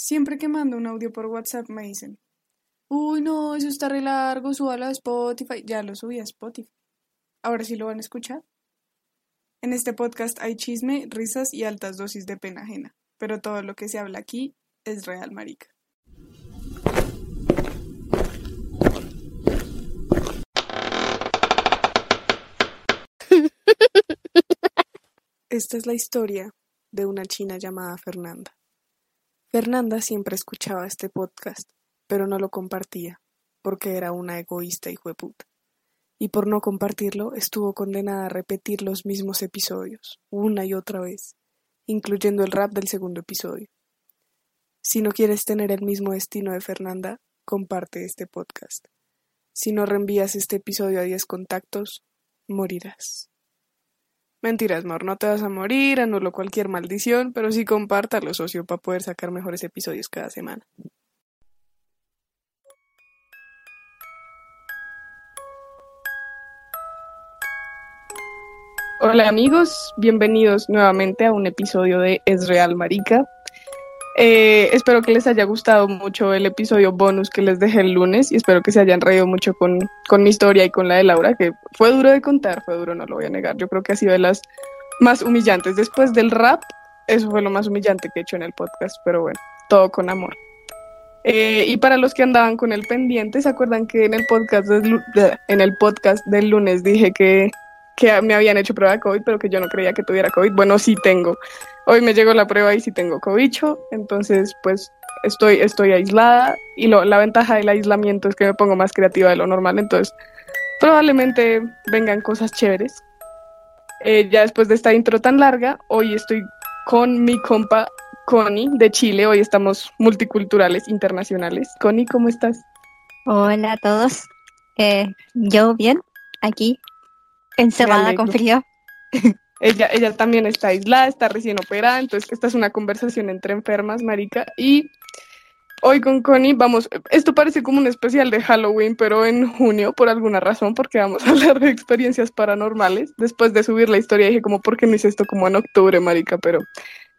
Siempre que mando un audio por WhatsApp me dicen, uy, no, eso está re largo, súbalo a Spotify. Ya lo subí a Spotify. Ahora sí lo van a escuchar. En este podcast hay chisme, risas y altas dosis de pena ajena, pero todo lo que se habla aquí es real, marica. Esta es la historia de una china llamada Fernanda. Fernanda siempre escuchaba este podcast, pero no lo compartía, porque era una egoísta hijo de puta. Y por no compartirlo, estuvo condenada a repetir los mismos episodios, una y otra vez, incluyendo el rap del segundo episodio. Si no quieres tener el mismo destino de Fernanda, comparte este podcast. Si no reenvías este episodio a 10 contactos, morirás. Mentiras, Mor, no te vas a morir, anulo cualquier maldición, pero sí compártalo, socio, para poder sacar mejores episodios cada semana. Hola amigos, bienvenidos nuevamente a un episodio de Es Real Marica. Eh, espero que les haya gustado mucho el episodio bonus que les dejé el lunes y espero que se hayan reído mucho con, con mi historia y con la de Laura, que fue duro de contar, fue duro, no lo voy a negar. Yo creo que ha sido de las más humillantes. Después del rap, eso fue lo más humillante que he hecho en el podcast, pero bueno, todo con amor. Eh, y para los que andaban con el pendiente, ¿se acuerdan que en el podcast en el podcast del lunes dije que, que me habían hecho prueba de COVID, pero que yo no creía que tuviera COVID? Bueno, sí tengo. Hoy me llegó la prueba y sí tengo cobicho, entonces pues estoy, estoy aislada y lo, la ventaja del aislamiento es que me pongo más creativa de lo normal, entonces probablemente vengan cosas chéveres. Eh, ya después de esta intro tan larga, hoy estoy con mi compa Connie de Chile, hoy estamos multiculturales, internacionales. Connie, ¿cómo estás? Hola a todos, eh, yo bien, aquí, encerrada con frío. Ella, ella también está aislada, está recién operada, entonces esta es una conversación entre enfermas, marica. Y hoy con Connie vamos, esto parece como un especial de Halloween, pero en junio por alguna razón, porque vamos a hablar de experiencias paranormales. Después de subir la historia dije como, ¿por qué no hice esto como en octubre, marica? Pero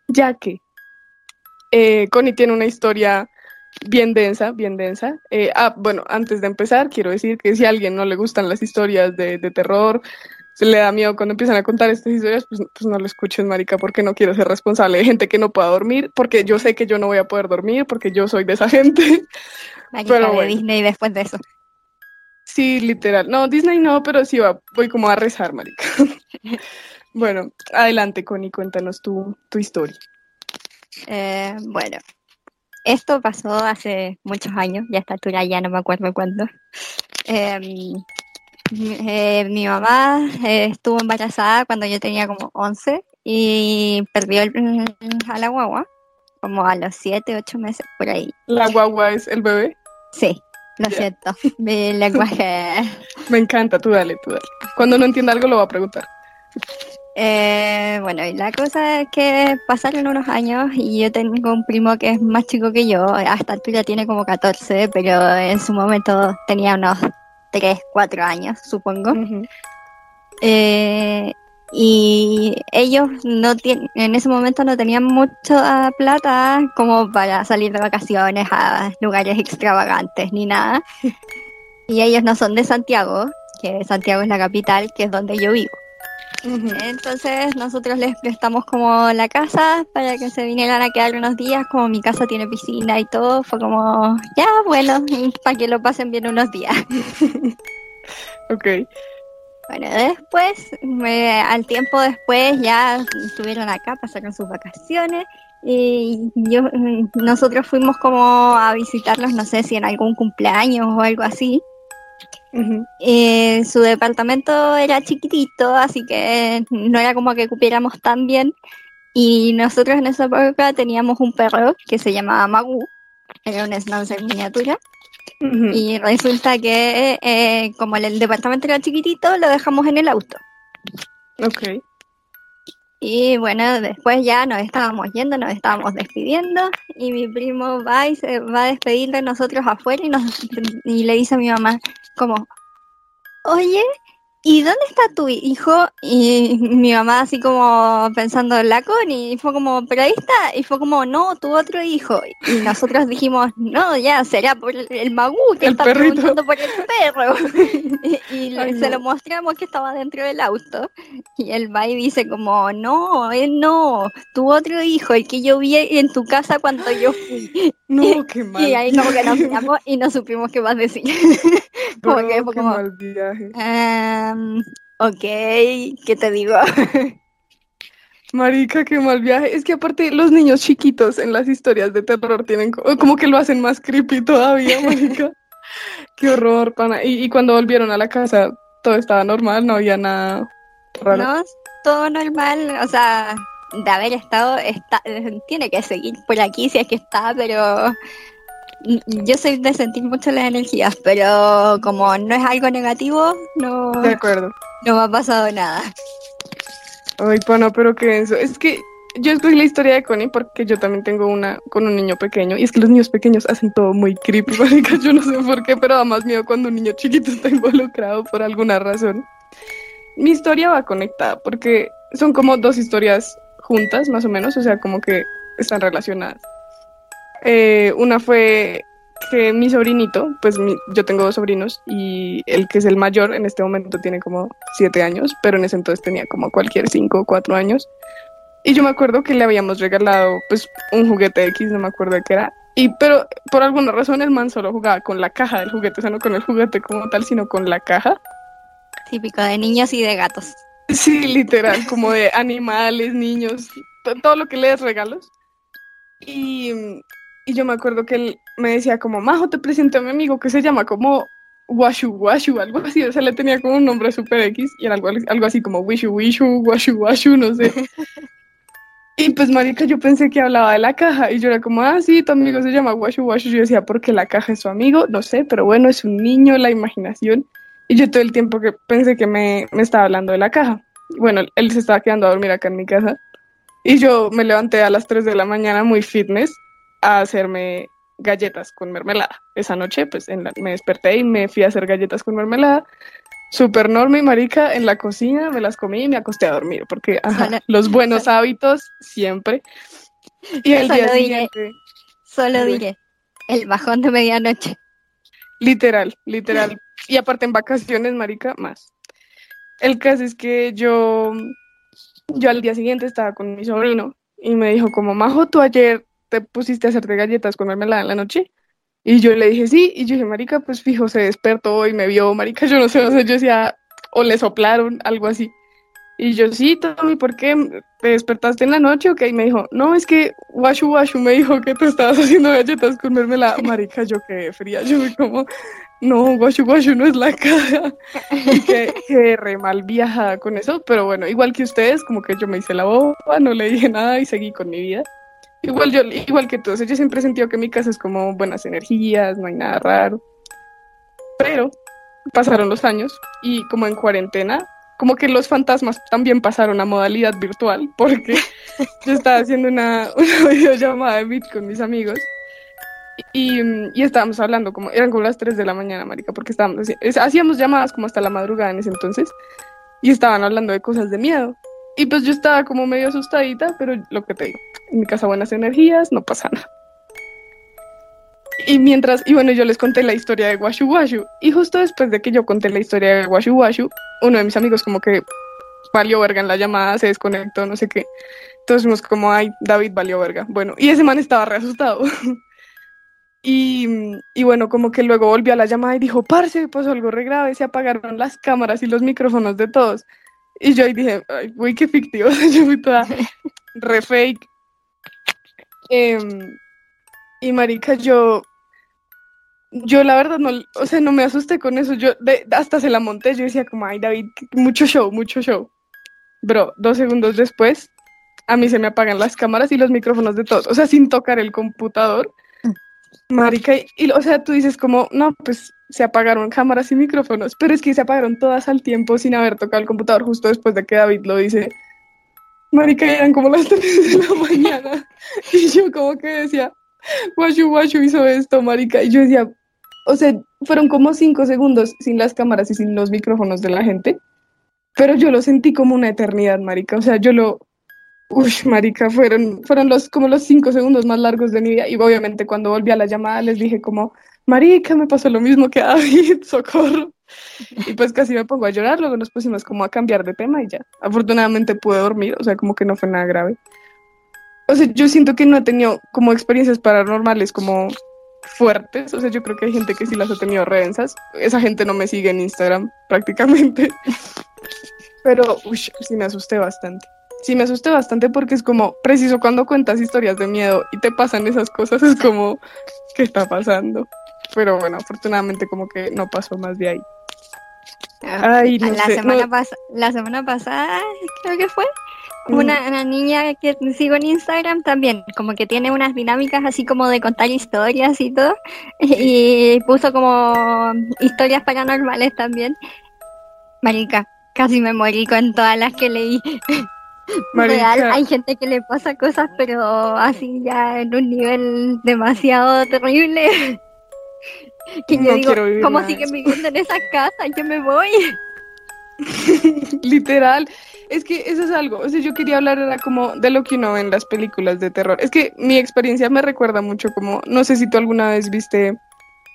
ya que eh, Connie tiene una historia bien densa, bien densa. Eh, ah, bueno, antes de empezar, quiero decir que si a alguien no le gustan las historias de, de terror, se le da miedo cuando empiezan a contar estas historias, pues, pues, no lo escuches, marica, porque no quiero ser responsable de gente que no pueda dormir, porque yo sé que yo no voy a poder dormir, porque yo soy de esa gente. Marica pero de Disney después de eso. Sí, literal. No, Disney no, pero sí va, voy como a rezar, marica. bueno, adelante, Connie, cuéntanos tu, tu historia. Eh, bueno, esto pasó hace muchos años, ya a esta altura ya no me acuerdo cuándo. Eh, eh, mi mamá eh, estuvo embarazada cuando yo tenía como 11 y perdió el, a la guagua como a los 7, 8 meses por ahí. ¿La guagua es el bebé? Sí, lo siento, mi lenguaje. Me encanta, tú dale, tú dale. Cuando no entienda algo lo voy a preguntar. Eh, bueno, y la cosa es que pasaron unos años y yo tengo un primo que es más chico que yo, hasta ya tiene como 14, pero en su momento tenía unos 3, 4 años, supongo. Eh, y ellos no tienen, en ese momento no tenían mucha plata como para salir de vacaciones a lugares extravagantes ni nada. y ellos no son de Santiago, que Santiago es la capital, que es donde yo vivo. Entonces nosotros les prestamos como la casa para que se vinieran a quedar unos días, como mi casa tiene piscina y todo, fue como, ya, bueno, para que lo pasen bien unos días. ok. Bueno, después, al tiempo después ya estuvieron acá, pasaron sus vacaciones y yo, nosotros fuimos como a visitarlos, no sé si en algún cumpleaños o algo así. Eh, su departamento era chiquitito, así que no era como que cupiéramos tan bien. Y nosotros en esa época teníamos un perro que se llamaba Magu, era un schnauzer miniatura. Y resulta que eh, como el, departamento era chiquitito, lo dejamos en el auto. Ok. Y bueno, después ya nos estábamos yendo, nos estábamos despidiendo. Y mi primo va y se va a de nosotros afuera y, nos, y le dice a mi mamá como, oye, ¿y dónde está tu hijo? Y mi mamá así como pensando la y fue como, pero ahí está, y fue como, no, tu otro hijo. Y nosotros dijimos, no, ya, será por el magú que está preguntando por el perro. y, se lo mostramos que estaba dentro del auto. Y él va y dice como, no, él no, tu otro hijo, el que yo vi en tu casa cuando yo fui. No, qué mal. Y ahí como que nos miramos y no supimos qué más decir. como que fue como, mal viaje. Um, ok, ¿qué te digo? Marica, qué mal viaje. Es que aparte los niños chiquitos en las historias de terror tienen como que lo hacen más creepy todavía, marica. qué horror, pana. Y, y, cuando volvieron a la casa, todo estaba normal, no había nada raro. No, todo normal, o sea, de haber estado, está, tiene que seguir por aquí si es que está, pero yo soy de sentir mucho las energías, pero como no es algo negativo, no, de acuerdo. no me ha pasado nada. Ay, pana, pero qué eso. Es que yo escogí la historia de Connie porque yo también tengo una con un niño pequeño y es que los niños pequeños hacen todo muy creepy, marica. Yo no sé por qué, pero da más miedo cuando un niño chiquito está involucrado por alguna razón. Mi historia va conectada porque son como dos historias juntas, más o menos, o sea, como que están relacionadas. Eh, una fue que mi sobrinito, pues yo tengo dos sobrinos y el que es el mayor en este momento tiene como siete años, pero en ese entonces tenía como cualquier cinco o cuatro años. Y yo me acuerdo que le habíamos regalado pues un juguete X, no me acuerdo de qué era. Y pero por alguna razón el man solo jugaba con la caja del juguete, o sea, no con el juguete como tal, sino con la caja. Típico de niños y de gatos. Sí, literal, como de animales, niños, todo lo que le des regalos. Y, y, yo me acuerdo que él me decía como, Majo, te presento a mi amigo que se llama como Washu Washu, algo así, o sea, le tenía como un nombre super X y era algo, algo así como Wishu Wishu, Washu Washu, no sé. y pues, marica, yo pensé que hablaba de la caja y yo era como, ah, sí, tu amigo se llama Washu Washu. Yo decía, porque la caja es su amigo, no sé, pero bueno, es un niño, la imaginación. Y yo todo el tiempo que pensé que me, me estaba hablando de la caja. Bueno, él se estaba quedando a dormir acá en mi casa. Y yo me levanté a las 3 de la mañana muy fitness a hacerme galletas con mermelada. Esa noche, pues me desperté y me fui a hacer galletas con mermelada. Súper enorme y marica en la cocina, me las comí y me acosté a dormir, porque los buenos hábitos siempre. Y el día siguiente. Solo diré, el bajón de medianoche. Literal, literal. Y aparte en vacaciones, marica, más. El caso es que yo, yo al día siguiente estaba con mi sobrino y me dijo como, Majo, tú ayer te pusiste a hacerte galletas con mermelada en la noche. Y yo le dije, sí, y yo dije, marica, pues fijo, se despertó y me vio, marica, yo no sé, yo decía, o le soplaron, algo así. Y yo, sí, Tommy, ¿por qué te despertaste en la noche? Y me dijo, no, es que Washu Washu me dijo que tú estabas haciendo galletas con. Marica, yo qué fría, yo como, no, Washu Washu no es la cara. Y que, re mal viajada con eso, pero bueno, igual que ustedes, como que yo me hice la boba, no le dije nada y seguí con mi vida. Igual yo, igual que todos, yo siempre he sentido que mi casa es como buenas energías, no hay nada raro. Pero pasaron los años y como en cuarentena, como que los fantasmas también pasaron a modalidad virtual, porque yo estaba haciendo una, una videollamada de Meet con mis amigos y, y, estábamos hablando, como eran como las 3 de la mañana, marica, porque estábamos, hacíamos llamadas como hasta la madrugada en ese entonces, y estaban hablando de cosas de miedo. Y pues yo estaba como medio asustadita, pero lo que te digo, en mi casa buenas energías, no pasa nada. Y mientras, y bueno, yo les conté la historia de Washu Washu, y justo después de que yo conté la historia de Washu Washu, uno de mis amigos como que valió verga en la llamada, se desconectó, no sé qué. Entonces fuimos como, ay, David valió verga. Bueno, y ese man estaba re asustado. Y, y, bueno, como que luego volvió a la llamada y dijo, parce, pasó algo re grave, se apagaron las cámaras y los micrófonos de todos. Y yo ahí dije, ay, güey, qué fictivo, yo fui toda re fake. Em, y marica, yo, yo la verdad no, o sea, no me asusté con eso, yo hasta se la monté, yo decía como, ay, David, mucho show, mucho show. Bro, dos segundos después, a mí se me apagan las cámaras y los micrófonos de todos, o sea, sin tocar el computador Marica, y, o sea, tú dices como, no, pues se apagaron cámaras y micrófonos, pero es que se apagaron todas al tiempo sin haber tocado el computador justo después de que David lo dice. Marica, eran como las 3 de la mañana. Y yo como que decía, Washu Washu hizo esto, marica. Y yo decía, o sea, fueron como 5 segundos sin las cámaras y sin los micrófonos de la gente. pero yo lo sentí como una eternidad, marica. O sea, yo lo, uy, marica, fueron, fueron los, como los cinco segundos más largos de mi vida. Y obviamente cuando volví a la llamada les dije como, marica, me pasó lo mismo que a David, socorro. Y pues casi me pongo a llorar, luego nos pusimos como a cambiar de tema y ya. Afortunadamente pude dormir, o sea, como que no fue nada grave. O sea, yo siento que no he tenido como experiencias paranormales como fuertes, o sea, yo creo que hay gente que sí las ha tenido redensas. Esa gente no me sigue en Instagram prácticamente. Pero, uy, sí me asusté bastante. Sí me asusté bastante porque es como, preciso cuando cuentas historias de miedo y te pasan esas cosas, es como, ¿qué está pasando? Pero bueno, afortunadamente como que no pasó más de ahí. Ah, la, semana la semana pasada, creo que fue, una, niña que sigo en Instagram también, como que tiene unas dinámicas así como de contar historias y todo, y puso como historias paranormales también. Marica, casi me morí con todas las que leí. Real, hay gente que le pasa cosas, pero así ya en un nivel demasiado terrible. que yo digo, ¿cómo siguen viviendo en esa casa? Yo me voy. Literal. Es que eso es algo, o sea, yo quería hablar era como de lo que uno ve en las películas de terror. Es que mi experiencia me recuerda mucho como, no sé si tú alguna vez viste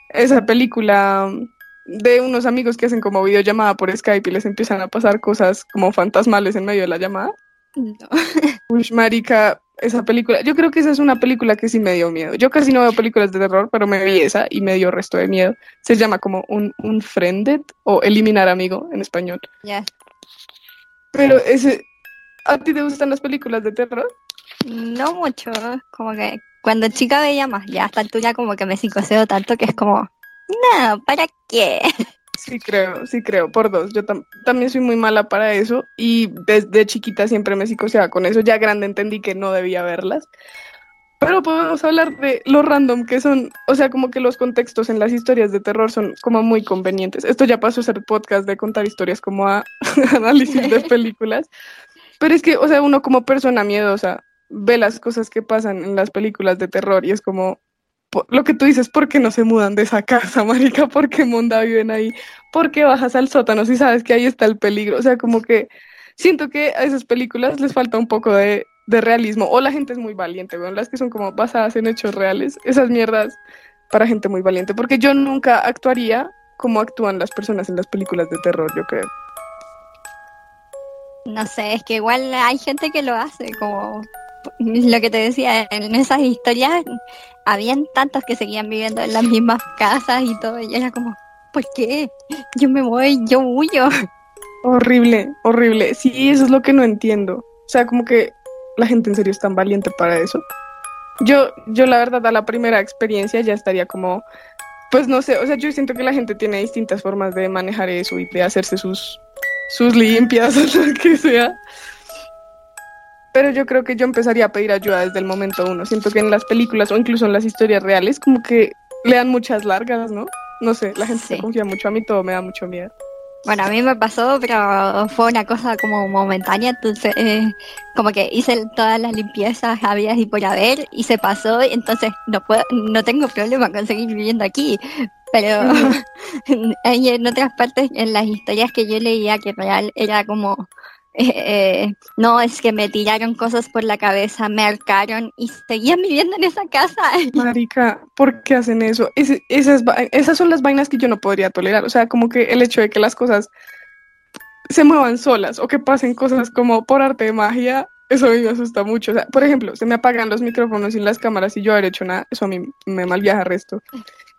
esa película de unos amigos que hacen como videollamada por Skype y les empiezan a pasar cosas como fantasmales en medio de la llamada. No. Uy, marica, esa película, yo creo que esa es una película que sí me dio miedo. Yo casi no veo películas de terror, pero me vi esa y me dio resto de miedo. Se llama como un, un friended o eliminar amigo en español. Ya. Pero ese, ¿a ti te gustan las películas de terror? No mucho, como que cuando chica veía más, ya hasta tú ya como que me psicoseo tanto que es como, no, ¿para qué? Sí creo, sí creo, por dos. Yo también soy muy mala para eso y desde chiquita siempre me psicoseaba con eso. Ya grande entendí que no debía verlas. Pero podemos hablar de lo random que son, o sea, como que los contextos en las historias de terror son como muy convenientes. Esto ya pasó a ser podcast de contar historias como a análisis de películas. Pero es que, o sea, uno como persona miedosa ve las cosas que pasan en las películas de terror y es como, lo que tú dices, ¿por qué no se mudan de esa casa, marica? ¿Por qué Monda viven ahí? ¿Por qué bajas al sótano si sabes que ahí está el peligro? O sea, como que siento que a esas películas les falta un poco de de realismo. O la gente es muy valiente, weón. Las que son como basadas en hechos reales. Esas mierdas para gente muy valiente. Porque yo nunca actuaría como actúan las personas en las películas de terror, yo creo. No sé, es que igual hay gente que lo hace, como lo que te decía, en esas historias habían tantos que seguían viviendo en las mismas casas y todo, y era como, ¿por qué? Yo me voy, yo huyo. Horrible, horrible. Sí, eso es lo que no entiendo. O sea, como que la gente en serio es tan valiente para eso. Yo, yo la verdad, a la primera experiencia ya estaría como, pues no sé, o sea, yo siento que la gente tiene distintas formas de manejar eso y de hacerse sus, sus limpias o lo que sea. Pero yo creo que yo empezaría a pedir ayuda desde el momento uno. Siento que en las películas o incluso en las historias reales como que le dan muchas largas, ¿no? No sé, la gente se confía mucho. A mí todo me da mucho miedo. Bueno, a mí me pasó, pero fue una cosa como momentánea, entonces eh, como que hice todas las limpiezas habidas y por haber y se pasó, entonces no puedo, no tengo problema con seguir viviendo aquí, pero en otras partes, en las historias que yo leía que real era como eh, no, es que me tiraron cosas por la cabeza, me arcaron y seguían viviendo en esa casa. Marica, ¿por qué hacen eso? esas, esas son las vainas que yo no podría tolerar. O sea, como que el hecho de que las cosas se muevan solas o que pasen cosas como por arte de magia, eso a me asusta mucho. O sea, por ejemplo, se me apagan los micrófonos y las cámaras y yo haber hecho nada, eso a mí me malviaja resto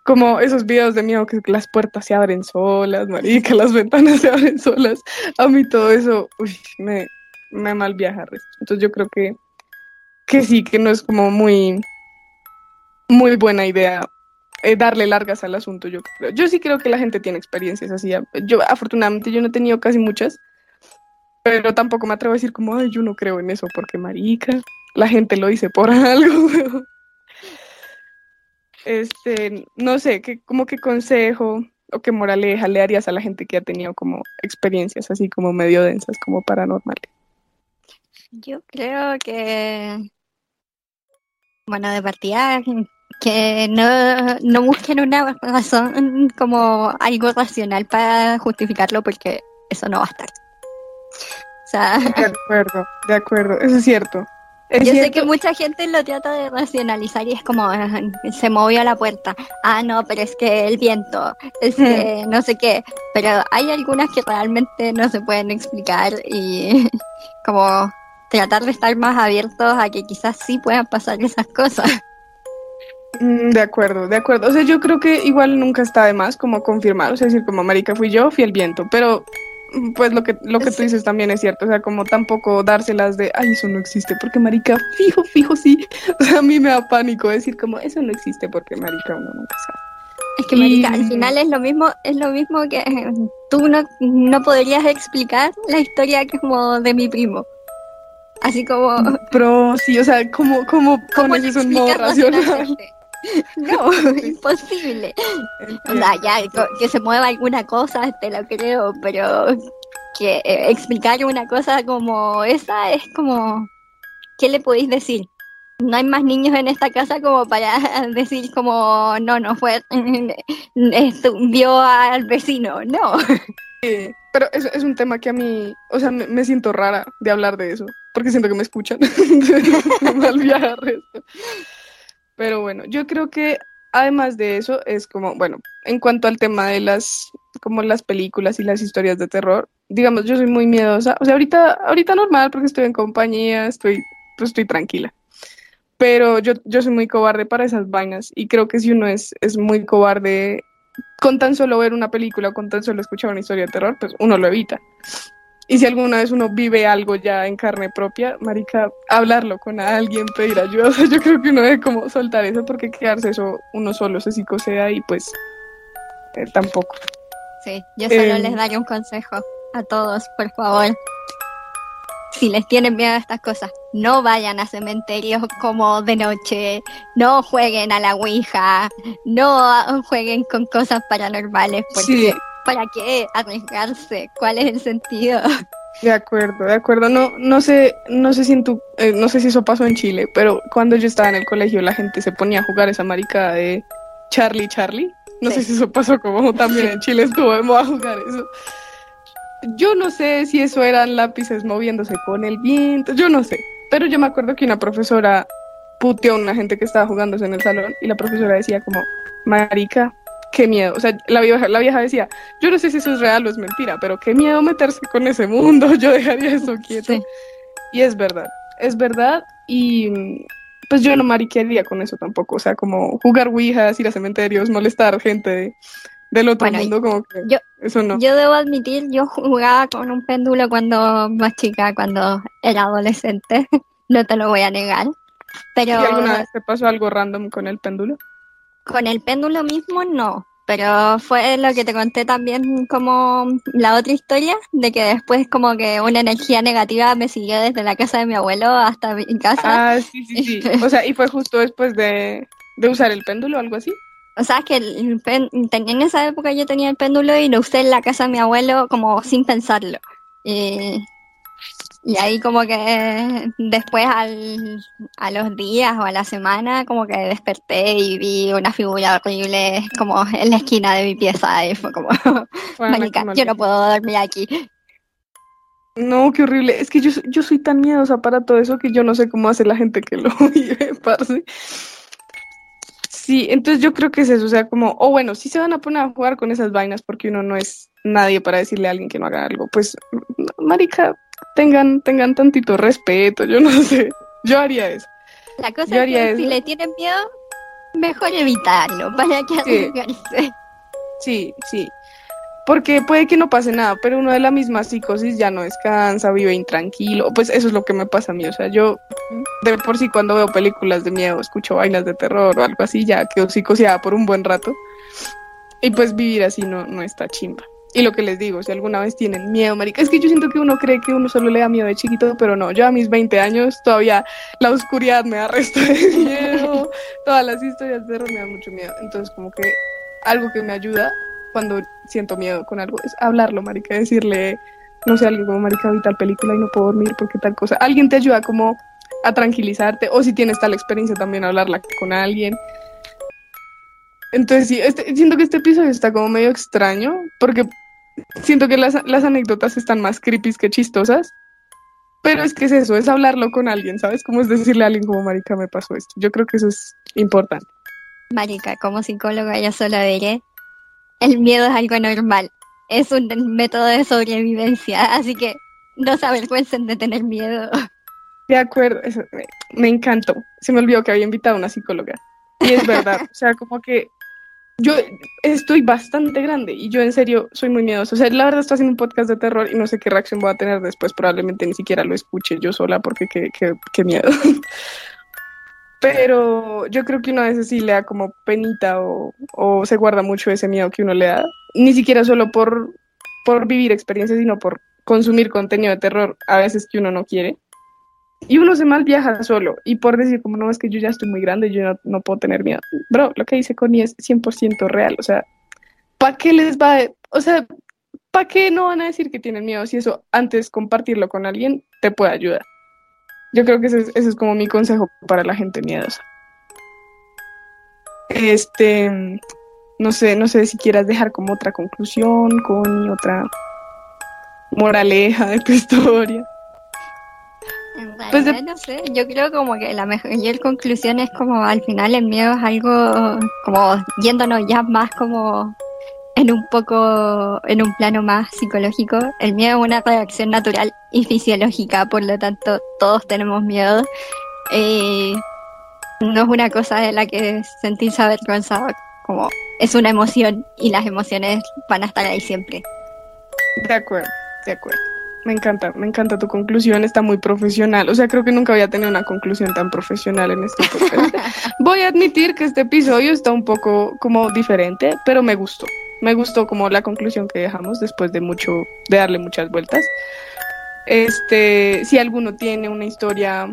como esos videos de miedo que las puertas se abren solas, marica, las ventanas se abren solas. A mí todo eso, uy, me, me mal viaja. Entonces yo creo que, que sí, que no es como muy, muy buena idea eh, darle largas al asunto, yo creo. Yo sí creo que la gente tiene experiencias así. Yo, afortunadamente, yo no he tenido casi muchas, pero tampoco me atrevo a decir como, ay, yo no creo en eso, porque marica, la gente lo dice por algo, este, no sé, ¿qué, como qué consejo o qué moraleja le darías a la gente que ha tenido como experiencias así como medio densas, como paranormales? Yo creo que, bueno, de partida, que no, no busquen una razón como algo racional para justificarlo porque eso no va a estar. O sea, De acuerdo, de acuerdo, eso es cierto. Yo sé que mucha gente lo trata de racionalizar y es como "Ah, se movió la puerta. Ah, no, pero es que el viento, es que no sé qué. Pero hay algunas que realmente no se pueden explicar y como tratar de estar más abiertos a que quizás sí puedan pasar esas cosas. Mm, De acuerdo, de acuerdo. O sea, yo creo que igual nunca está de más como confirmar, o sea, decir como marica fui yo, fui el viento, pero mm, pues lo que lo que tú dices también es cierto, o sea, como tampoco dárselas de, ay, eso no existe, porque marica, fijo, fijo, sí. O sea, a mí me da pánico decir como, eso no existe porque marica uno nunca sabe. Es que marica, Y- al final es lo mismo, es lo mismo que eh, tú no, no podrías explicar la historia como de mi primo. Así como Pero sí, o sea, como, como ¿Cómo pones eso en modo racional. No, imposible. O sea, ya, que se mueva alguna cosa, te lo creo, pero que eh, explicar una cosa como esa es como, ¿qué le podéis decir? No hay más niños en esta casa como para decir como, no, no fue, vio al vecino, no. Sí, pero es, es un tema que a mí, o sea, me, me siento rara de hablar de eso, porque siento que me escuchan. mal viajar esto. Pero bueno, yo creo que además de eso es como, bueno, en cuanto al tema de las, como las películas y las historias de terror, digamos, yo soy muy miedosa, o sea, ahorita, ahorita normal porque estoy en compañía, estoy, pues estoy tranquila. Pero yo, yo soy muy cobarde para esas vainas y creo que si uno es, es muy cobarde con tan solo ver una película con tan solo escuchar una historia de terror, pues uno lo evita. Y si alguna vez uno vive algo ya en carne propia, marica, hablarlo con alguien, pedir ayuda, o sea, yo creo que uno debe como soltar eso porque quedarse eso uno solo se psicosea y pues eh, tampoco. Sí, yo solo Eh, les daré un consejo a todos, por favor. Si les tienen miedo a estas cosas, no vayan a cementerios como de noche, no jueguen a la Ouija, no jueguen con cosas paranormales, porque Sí, ¿para qué arriesgarse? ¿Cuál es el sentido? de acuerdo, de acuerdo. No, no sé, no sé si en tu, eh, no sé si eso pasó en Chile, pero cuando yo estaba en el colegio la gente se ponía a jugar esa marica de Charlie Charlie. No Sí. sé si eso pasó como también en Chile estuvo de moda jugar eso. Yo no sé si eso eran lápices moviéndose con el viento, yo no sé. Pero yo me acuerdo que una profesora puteó a una gente que estaba jugándose en el salón y la profesora decía como, marica, qué miedo. O sea, la vieja, la vieja decía, yo no sé si eso es real o es mentira, pero qué miedo meterse con ese mundo, yo dejaría eso quieto. Sí. Y es verdad, es verdad y pues yo no mariquearía con eso tampoco, o sea, como jugar ouijas, ir a cementerios, molestar gente de- del otro Bueno, mundo, como que yo- eso no. Yo debo admitir, yo jugaba con un péndulo cuando más chica, cuando era adolescente, no te lo voy a negar. ¿Y Pero alguna vez te pasó algo random con el péndulo? Con el péndulo mismo no, pero fue lo que te conté también como la otra historia, de que después como que una energía negativa me siguió desde la casa de mi abuelo hasta mi casa. Ah, sí, sí, sí. O sea, y fue justo después de, de usar el péndulo o algo así. O sea, que el pen- en esa época yo tenía el péndulo y lo usé en la casa de mi abuelo como sin pensarlo. Y, y ahí como que después al, a los días o a la semana como que desperté y vi una figura horrible como en la esquina de mi pieza y fue como... Juana, Marica, yo no puedo dormir aquí. No, qué horrible. Es que yo, yo soy tan miedosa para todo eso que yo no sé cómo hace la gente que lo vive, parce. Sí, entonces yo creo que es eso, o sea, como, o bueno, si se van a poner a jugar con esas vainas porque uno no es nadie para decirle a alguien que no haga algo, pues, marica, tengan, tengan tantito respeto, yo no sé, yo haría eso. La cosa Yo es que si le tienen miedo, mejor evitarlo. ¿Para qué Sí. arriesgarse? Sí, sí. Porque puede que no pase nada, pero uno de la misma psicosis ya no descansa, vive intranquilo. Pues eso es lo que me pasa a mí. O sea, yo de por sí cuando veo películas de miedo, escucho vainas de terror o algo así, ya quedo psicoseada por un buen rato. Y pues vivir así no, no está chimba. Y lo que les digo, si alguna vez tienen miedo, marica, es que yo siento que uno cree que uno solo le da miedo de chiquito, pero no, yo a mis 20 años todavía la oscuridad me da resto de miedo, todas las historias de terror me dan mucho miedo. Entonces como que algo que me ayuda cuando siento miedo con algo es hablarlo, marica, decirle, no sé, algo como, marica, vi tal película y no puedo dormir porque tal cosa. Alguien te ayuda como a tranquilizarte, o si tienes tal experiencia también hablarla con alguien. Entonces sí, este, siento que este episodio está como medio extraño, porque siento que las, las anécdotas están más creepy que chistosas. Pero es que es eso, es hablarlo con alguien, ¿sabes? Como es decirle a alguien como, marica, me pasó esto. Yo creo que eso es importante. Marica, como psicóloga yo solo diré, el miedo es algo normal. Es un método de sobrevivencia, así que no se avergüencen de tener miedo. De acuerdo, eso, me, me encantó. Se me olvidó que había invitado a una psicóloga. Y es verdad, o sea, como que yo estoy bastante grande y yo en serio soy muy miedosa. O sea, la verdad estoy haciendo un podcast de terror y no sé qué reacción voy a tener después. Probablemente ni siquiera lo escuche yo sola porque qué, qué, qué miedo. Pero yo creo que uno a veces sí le da como penita o, o, se guarda mucho ese miedo que uno le da. Ni siquiera solo por, por vivir experiencias, sino por consumir contenido de terror a veces que uno no quiere. Y uno se mal viaja solo. Y por decir, como no, es que yo ya estoy muy grande, yo no, no puedo tener miedo. Bro, lo que dice Connie es 100% real. O sea, ¿para qué les va? A, o sea, ¿para qué no van a decir que tienen miedo si eso antes compartirlo con alguien te puede ayudar? Yo creo que ese es, ese es como mi consejo para la gente miedosa. Este, no sé, no sé si quieras dejar como otra conclusión, Connie, otra moraleja de tu historia. Pues de... no sé, yo creo como que la mejor conclusión es como al final el miedo es algo como yéndonos ya más como en un poco, en un plano más psicológico. El miedo es una reacción natural y fisiológica, por lo tanto todos tenemos miedo. Eh, no es una cosa de la que sentirse avergonzado, como es una emoción y las emociones van a estar ahí siempre. De acuerdo, de acuerdo. Me encanta, me encanta tu conclusión, está muy profesional. O sea, creo que nunca había tenido una conclusión tan profesional en este podcast. Voy a admitir que este episodio está un poco como diferente, pero me gustó. Me gustó como la conclusión que dejamos después de mucho, de darle muchas vueltas. Este, si alguno tiene una historia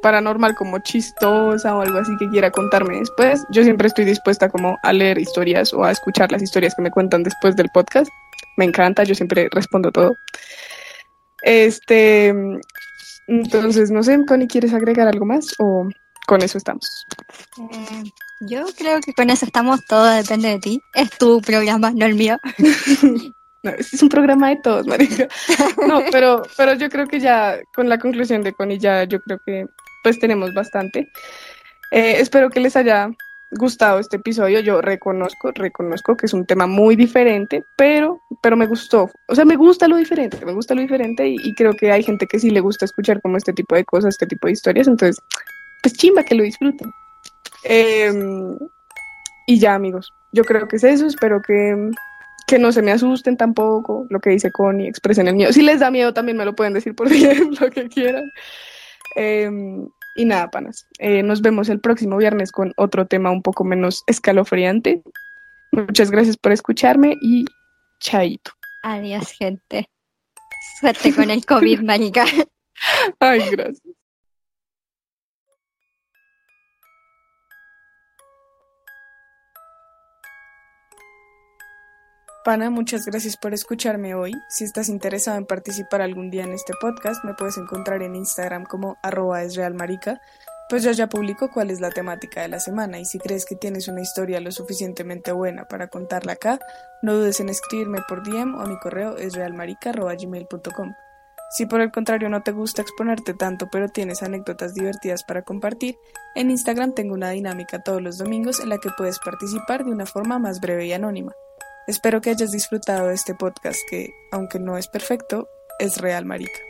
paranormal como chistosa o algo así que quiera contarme después, yo siempre estoy dispuesta como a leer historias o a escuchar las historias que me cuentan después del podcast. Me encanta, yo siempre respondo todo. Este, entonces, no sé, Connie, ¿quieres agregar algo más o con eso estamos? Eh, yo creo que con eso estamos, todo depende de ti. Es tu programa, no el mío. no, este es un programa de todos, marica. No, pero, pero yo creo que ya con la conclusión de Connie ya yo creo que pues tenemos bastante. Eh, espero que les haya gustado este episodio. Yo reconozco, reconozco que es un tema muy diferente, pero, pero me gustó. O sea, me gusta lo diferente, me gusta lo diferente y, creo que hay gente que sí le gusta escuchar como este tipo de cosas, este tipo de historias. Entonces, pues chimba que lo disfruten. Eh, y ya, amigos, yo creo que es eso. Espero que, que no se me asusten tampoco. Lo que dice Connie, expresen el miedo. Si les da miedo, también me lo pueden decir por bien, lo que quieran. Eh, y nada, panas. Eh, nos vemos el próximo viernes con otro tema un poco menos escalofriante. Muchas gracias por escucharme y chaito. Adiós, gente. Suerte con el COVID, marica. Ay, gracias. Muchas gracias por escucharme hoy. Si estás interesado en participar algún día en este podcast, me puedes encontrar en Instagram como esrealmarica, pues yo ya publico cuál es la temática de la semana y si crees que tienes una historia lo suficientemente buena para contarla acá, no dudes en escribirme por DM o mi correo esrealmarica.gmail.com. Si por el contrario no te gusta exponerte tanto pero tienes anécdotas divertidas para compartir, en Instagram tengo una dinámica todos los domingos en la que puedes participar de una forma más breve y anónima. Espero que hayas disfrutado de este podcast que, aunque no es perfecto, es real, marica.